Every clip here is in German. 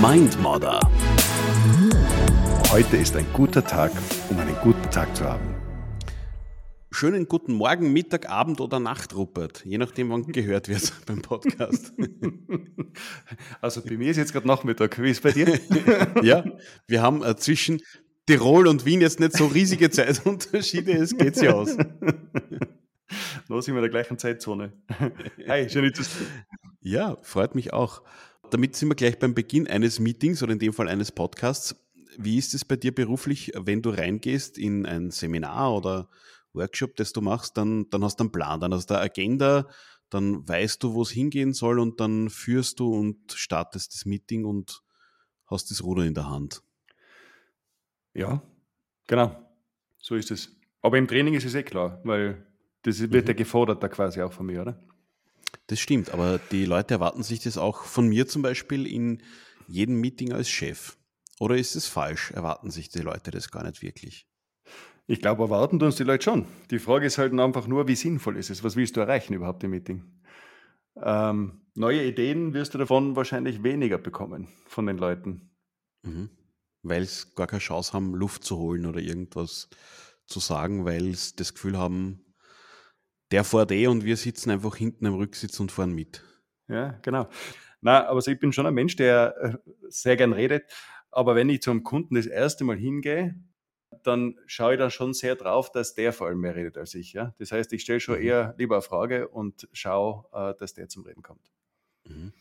Mindmodder. Heute ist ein guter Tag, um einen guten Tag zu haben. Schönen guten Morgen, Mittag, Abend oder Nacht, Rupert. Je nachdem, wann gehört wird beim Podcast. Also bei mir ist jetzt gerade Nachmittag. Wie ist es bei dir? ja, wir haben äh, zwischen Tirol und Wien jetzt nicht so riesige Zeitunterschiede. Es geht sich aus. Da sind wir in der gleichen Zeitzone. Hi, schön, zu sehen. Ja, freut mich auch. Damit sind wir gleich beim Beginn eines Meetings oder in dem Fall eines Podcasts. Wie ist es bei dir beruflich, wenn du reingehst in ein Seminar oder Workshop, das du machst, dann, dann hast du einen Plan, dann hast du eine Agenda, dann weißt du, wo es hingehen soll und dann führst du und startest das Meeting und hast das Ruder in der Hand. Ja, genau. So ist es. Aber im Training ist es eh klar, weil das wird mhm. ja gefordert da quasi auch von mir, oder? Das stimmt, aber die Leute erwarten sich das auch von mir zum Beispiel in jedem Meeting als Chef. Oder ist es falsch? Erwarten sich die Leute das gar nicht wirklich? Ich glaube, erwarten uns die Leute schon. Die Frage ist halt einfach nur, wie sinnvoll ist es? Was willst du erreichen überhaupt im Meeting? Ähm, neue Ideen wirst du davon wahrscheinlich weniger bekommen von den Leuten. Mhm. Weil es gar keine Chance haben, Luft zu holen oder irgendwas zu sagen, weil sie das Gefühl haben, der fährt eh und wir sitzen einfach hinten am Rücksitz und fahren mit. Ja, genau. Na, aber also ich bin schon ein Mensch, der äh, sehr gern redet. Aber wenn ich zum Kunden das erste Mal hingehe, dann schaue ich dann schon sehr drauf, dass der vor allem mehr redet als ich. Ja? Das heißt, ich stelle schon mhm. eher lieber eine Frage und schaue, äh, dass der zum Reden kommt. Mhm.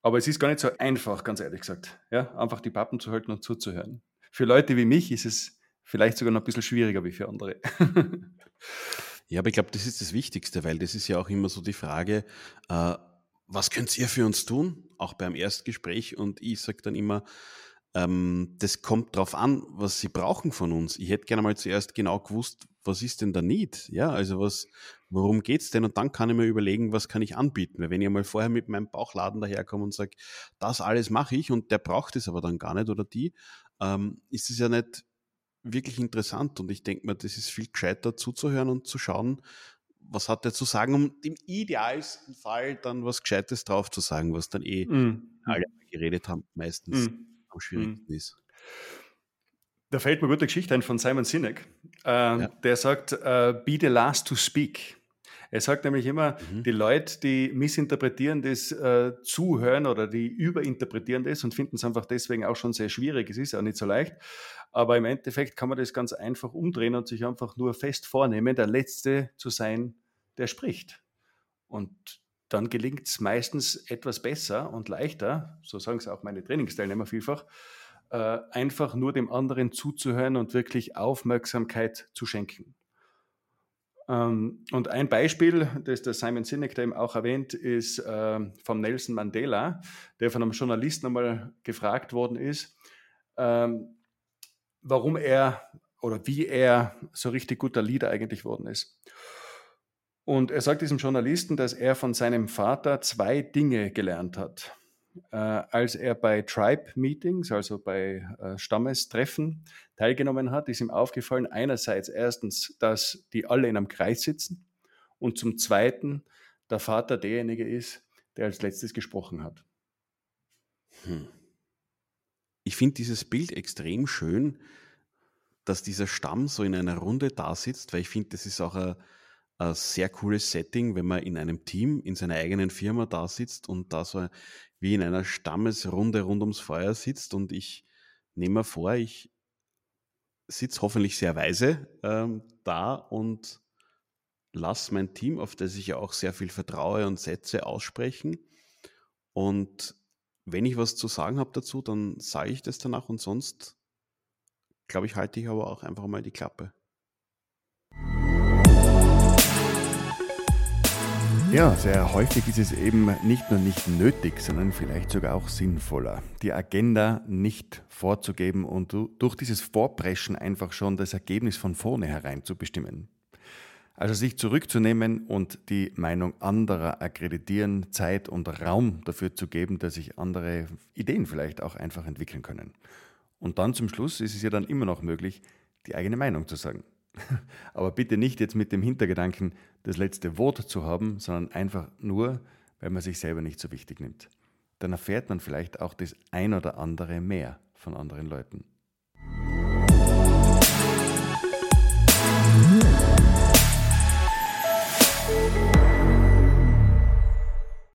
Aber es ist gar nicht so einfach, ganz ehrlich gesagt. Ja? Einfach die Pappen zu halten und zuzuhören. Für Leute wie mich ist es vielleicht sogar noch ein bisschen schwieriger wie für andere. Ja, aber ich glaube, das ist das Wichtigste, weil das ist ja auch immer so die Frage, äh, was könnt ihr für uns tun? Auch beim Erstgespräch. Und ich sage dann immer, ähm, das kommt darauf an, was sie brauchen von uns. Ich hätte gerne mal zuerst genau gewusst, was ist denn der Need? Ja, also was, worum geht's denn? Und dann kann ich mir überlegen, was kann ich anbieten? Weil wenn ich mal vorher mit meinem Bauchladen daherkomme und sage, das alles mache ich und der braucht es aber dann gar nicht oder die, ähm, ist es ja nicht wirklich interessant und ich denke mir, das ist viel gescheiter zuzuhören und zu schauen, was hat er zu sagen, um im idealsten Fall dann was Gescheites drauf zu sagen, was dann eh mm. alle geredet haben, meistens mm. am schwierigsten mm. ist. Da fällt mir eine gute Geschichte ein von Simon Sinek. Äh, ja. Der sagt, uh, be the last to speak. Er sagt nämlich immer, mhm. die Leute, die missinterpretieren das äh, Zuhören oder die überinterpretieren das und finden es einfach deswegen auch schon sehr schwierig. Es ist auch nicht so leicht. Aber im Endeffekt kann man das ganz einfach umdrehen und sich einfach nur fest vornehmen, der Letzte zu sein, der spricht. Und dann gelingt es meistens etwas besser und leichter, so sagen es auch meine Trainingsteilnehmer vielfach, äh, einfach nur dem anderen zuzuhören und wirklich Aufmerksamkeit zu schenken. Ähm, und ein Beispiel, das der Simon Sinek eben auch erwähnt, ist äh, vom Nelson Mandela, der von einem Journalisten einmal gefragt worden ist, ähm, warum er oder wie er so richtig guter Leader eigentlich worden ist. Und er sagt diesem Journalisten, dass er von seinem Vater zwei Dinge gelernt hat. Äh, als er bei Tribe-Meetings, also bei äh, Stammestreffen, teilgenommen hat, ist ihm aufgefallen, einerseits erstens, dass die alle in einem Kreis sitzen und zum Zweiten, der Vater derjenige ist, der als letztes gesprochen hat. Hm. Ich finde dieses Bild extrem schön, dass dieser Stamm so in einer Runde da sitzt, weil ich finde, das ist auch ein, ein, sehr cooles Setting, wenn man in einem Team, in seiner eigenen Firma da sitzt und da so wie in einer Stammesrunde rund ums Feuer sitzt und ich nehme mir vor, ich sitze hoffentlich sehr weise ähm, da und lasse mein Team, auf das ich ja auch sehr viel vertraue und Sätze aussprechen. Und wenn ich was zu sagen habe dazu, dann sage ich das danach und sonst, glaube ich, halte ich aber auch einfach mal die Klappe. Ja, sehr häufig ist es eben nicht nur nicht nötig, sondern vielleicht sogar auch sinnvoller, die Agenda nicht vorzugeben und durch dieses Vorpreschen einfach schon das Ergebnis von vornherein zu bestimmen. Also sich zurückzunehmen und die Meinung anderer akkreditieren, Zeit und Raum dafür zu geben, dass sich andere Ideen vielleicht auch einfach entwickeln können. Und dann zum Schluss ist es ja dann immer noch möglich, die eigene Meinung zu sagen. Aber bitte nicht jetzt mit dem Hintergedanken, das letzte Wort zu haben, sondern einfach nur, weil man sich selber nicht so wichtig nimmt. Dann erfährt man vielleicht auch das ein oder andere mehr von anderen Leuten.